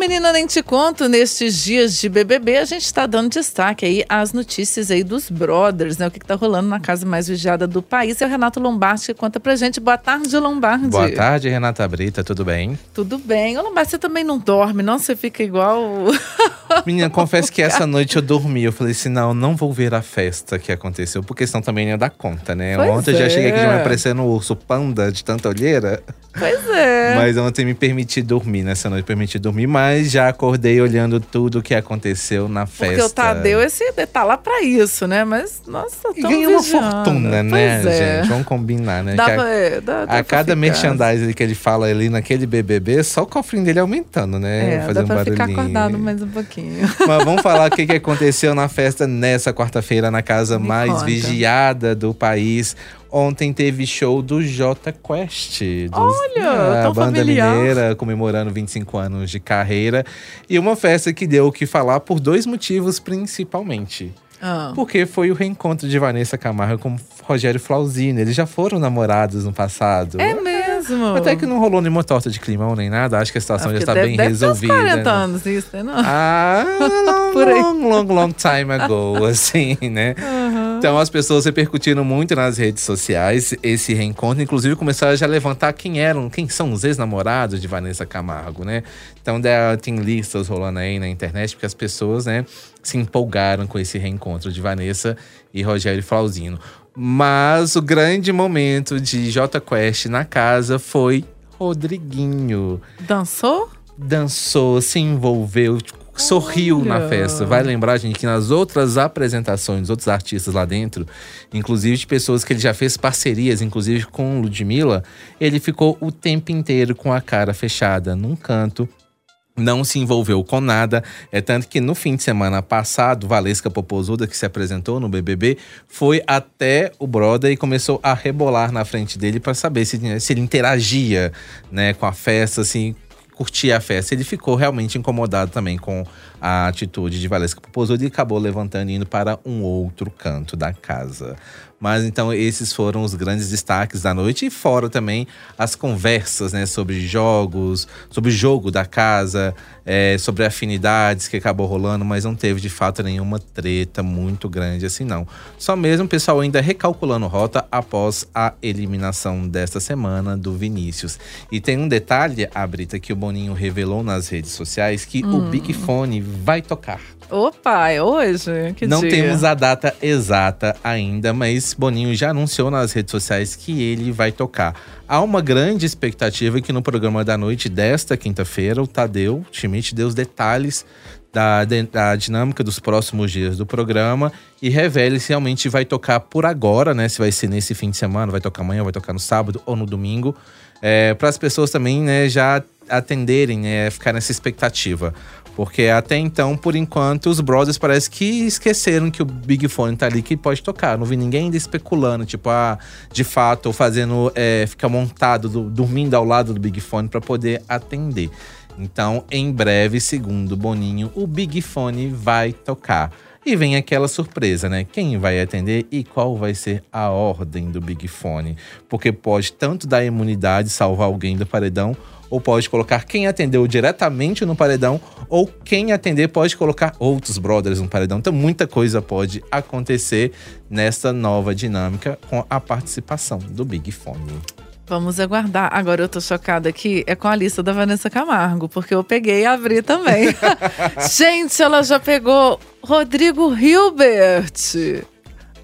Menina nem te conto, nestes dias de BBB, a gente está dando destaque aí às notícias aí dos brothers, né? O que está rolando na casa mais vigiada do país. É o Renato Lombardi que conta pra gente. Boa tarde, Lombardi. Boa tarde, Renata Brita, tudo bem? Tudo bem. Ô, Lombardi, você também não dorme, não? Você fica igual… Menina, confesso que essa noite eu dormi. Eu falei assim, não, não vou ver a festa que aconteceu, porque senão também ia dar conta, né? Pois ontem eu já é. cheguei aqui já me parecendo um urso panda de tanta olheira. Pois é. Mas ontem me permiti dormir, nessa noite permiti dormir, mas já acordei olhando tudo o que aconteceu na festa. Porque o Tadeu, esse tá lá pra isso, né? Mas, nossa, tão ganha uma fortuna, né, Pois é. gente? Vamos combinar, né? Dá Que a- pra, é, dá, dá a pra cada ficar. merchandising que ele fala ali naquele BBB, só o cofrinho dele aumentando, né? É, dá Fazendo pra ficar barulhinho. acordado mais um pouquinho. Mas vamos falar o que, que aconteceu na festa nessa quarta-feira, na casa Me mais conta. vigiada do país. Ontem teve show do Jota Quest. dos- Olha, a tão banda familiar. mineira comemorando 25 anos de carreira. E uma festa que deu o que falar por dois motivos, principalmente. Ah. Porque foi o reencontro de Vanessa Camargo com Rogério Flauzino. Eles já foram namorados no passado. É mesmo. Até que não rolou nenhuma torta de climão nem nada. Acho que a situação Ah, já está deve, bem deve resolvida. Ter uns 40 né? anos isso, né? Não? Ah, long, long, long, long time ago, assim, né? Então as pessoas repercutiram muito nas redes sociais esse reencontro, inclusive começaram a já levantar quem eram, quem são os ex-namorados de Vanessa Camargo, né? Então tem listas rolando aí na internet, porque as pessoas, né, se empolgaram com esse reencontro de Vanessa e Rogério Flauzino. Mas o grande momento de J Quest na casa foi Rodriguinho Dançou? dançou, se envolveu, sorriu na festa. Vai lembrar, gente, que nas outras apresentações, outros artistas lá dentro, inclusive de pessoas que ele já fez parcerias, inclusive com Ludmilla, ele ficou o tempo inteiro com a cara fechada num canto. Não se envolveu com nada. É tanto que no fim de semana passado, Valesca Popozuda, que se apresentou no BBB, foi até o brother e começou a rebolar na frente dele para saber se, se ele interagia né, com a festa, assim, curtia a festa. Ele ficou realmente incomodado também com a atitude de Valesca Popozuda e acabou levantando e indo para um outro canto da casa. Mas então esses foram os grandes destaques da noite e fora também as conversas, né, sobre jogos, sobre o jogo da casa, é, sobre afinidades que acabou rolando, mas não teve de fato nenhuma treta muito grande assim não. Só mesmo o pessoal ainda recalculando rota após a eliminação desta semana do Vinícius. E tem um detalhe, a Brita, que o Boninho revelou nas redes sociais que o Big Fone vai tocar. Opa, é hoje? Que Não dia? temos a data exata ainda, mas Boninho já anunciou nas redes sociais que ele vai tocar. Há uma grande expectativa que no programa da noite desta quinta-feira, o Tadeu Schmidt deu os detalhes da, da dinâmica dos próximos dias do programa e revele se realmente vai tocar por agora, né? Se vai ser nesse fim de semana, vai tocar amanhã, vai tocar no sábado ou no domingo. para as pessoas também, né, já atenderem, né, ficar nessa expectativa. Porque até então, por enquanto, os brothers parece que esqueceram que o Big Fone tá ali que pode tocar. Não vi ninguém ainda especulando, tipo, ah, de fato, ou fazendo, é, ficar montado, do- dormindo ao lado do Big Fone para poder atender. Então, em breve, segundo Boninho, o Big Fone vai tocar. E vem aquela surpresa, né? Quem vai atender e qual vai ser a ordem do Big Fone? Porque pode tanto dar imunidade, salvar alguém do paredão, ou pode colocar quem atendeu diretamente no paredão, ou quem atender pode colocar outros brothers no paredão. Então, muita coisa pode acontecer nessa nova dinâmica com a participação do Big Fone. Vamos aguardar. Agora eu tô chocada aqui, é com a lista da Vanessa Camargo, porque eu peguei e abri também. Gente, ela já pegou Rodrigo Hilbert.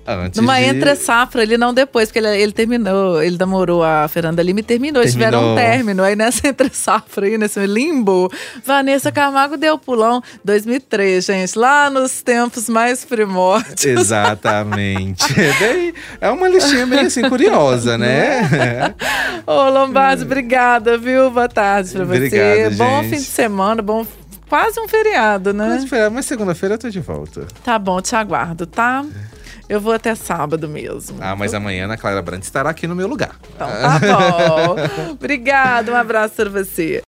Antes Numa de... entre safra, ele não depois, porque ele, ele terminou, ele namorou a Fernanda Lima e terminou. Eles tiveram um Terminou. término. Aí nessa entre safra aí, nesse limbo, Vanessa Camargo deu pulão 2003, gente, lá nos tempos mais primórdios. Exatamente. É é uma listinha bem assim, curiosa, né? Ô, Lombardi, obrigada, viu? Boa tarde pra você. Obrigado, bom fim de semana, bom. Quase um feriado, né? Mas, espera, mas segunda-feira eu tô de volta. Tá bom, te aguardo, tá? Eu vou até sábado mesmo. Ah, mas amanhã a Ana Clara Brandt estará aqui no meu lugar. Então tá bom. Obrigada, um abraço pra você.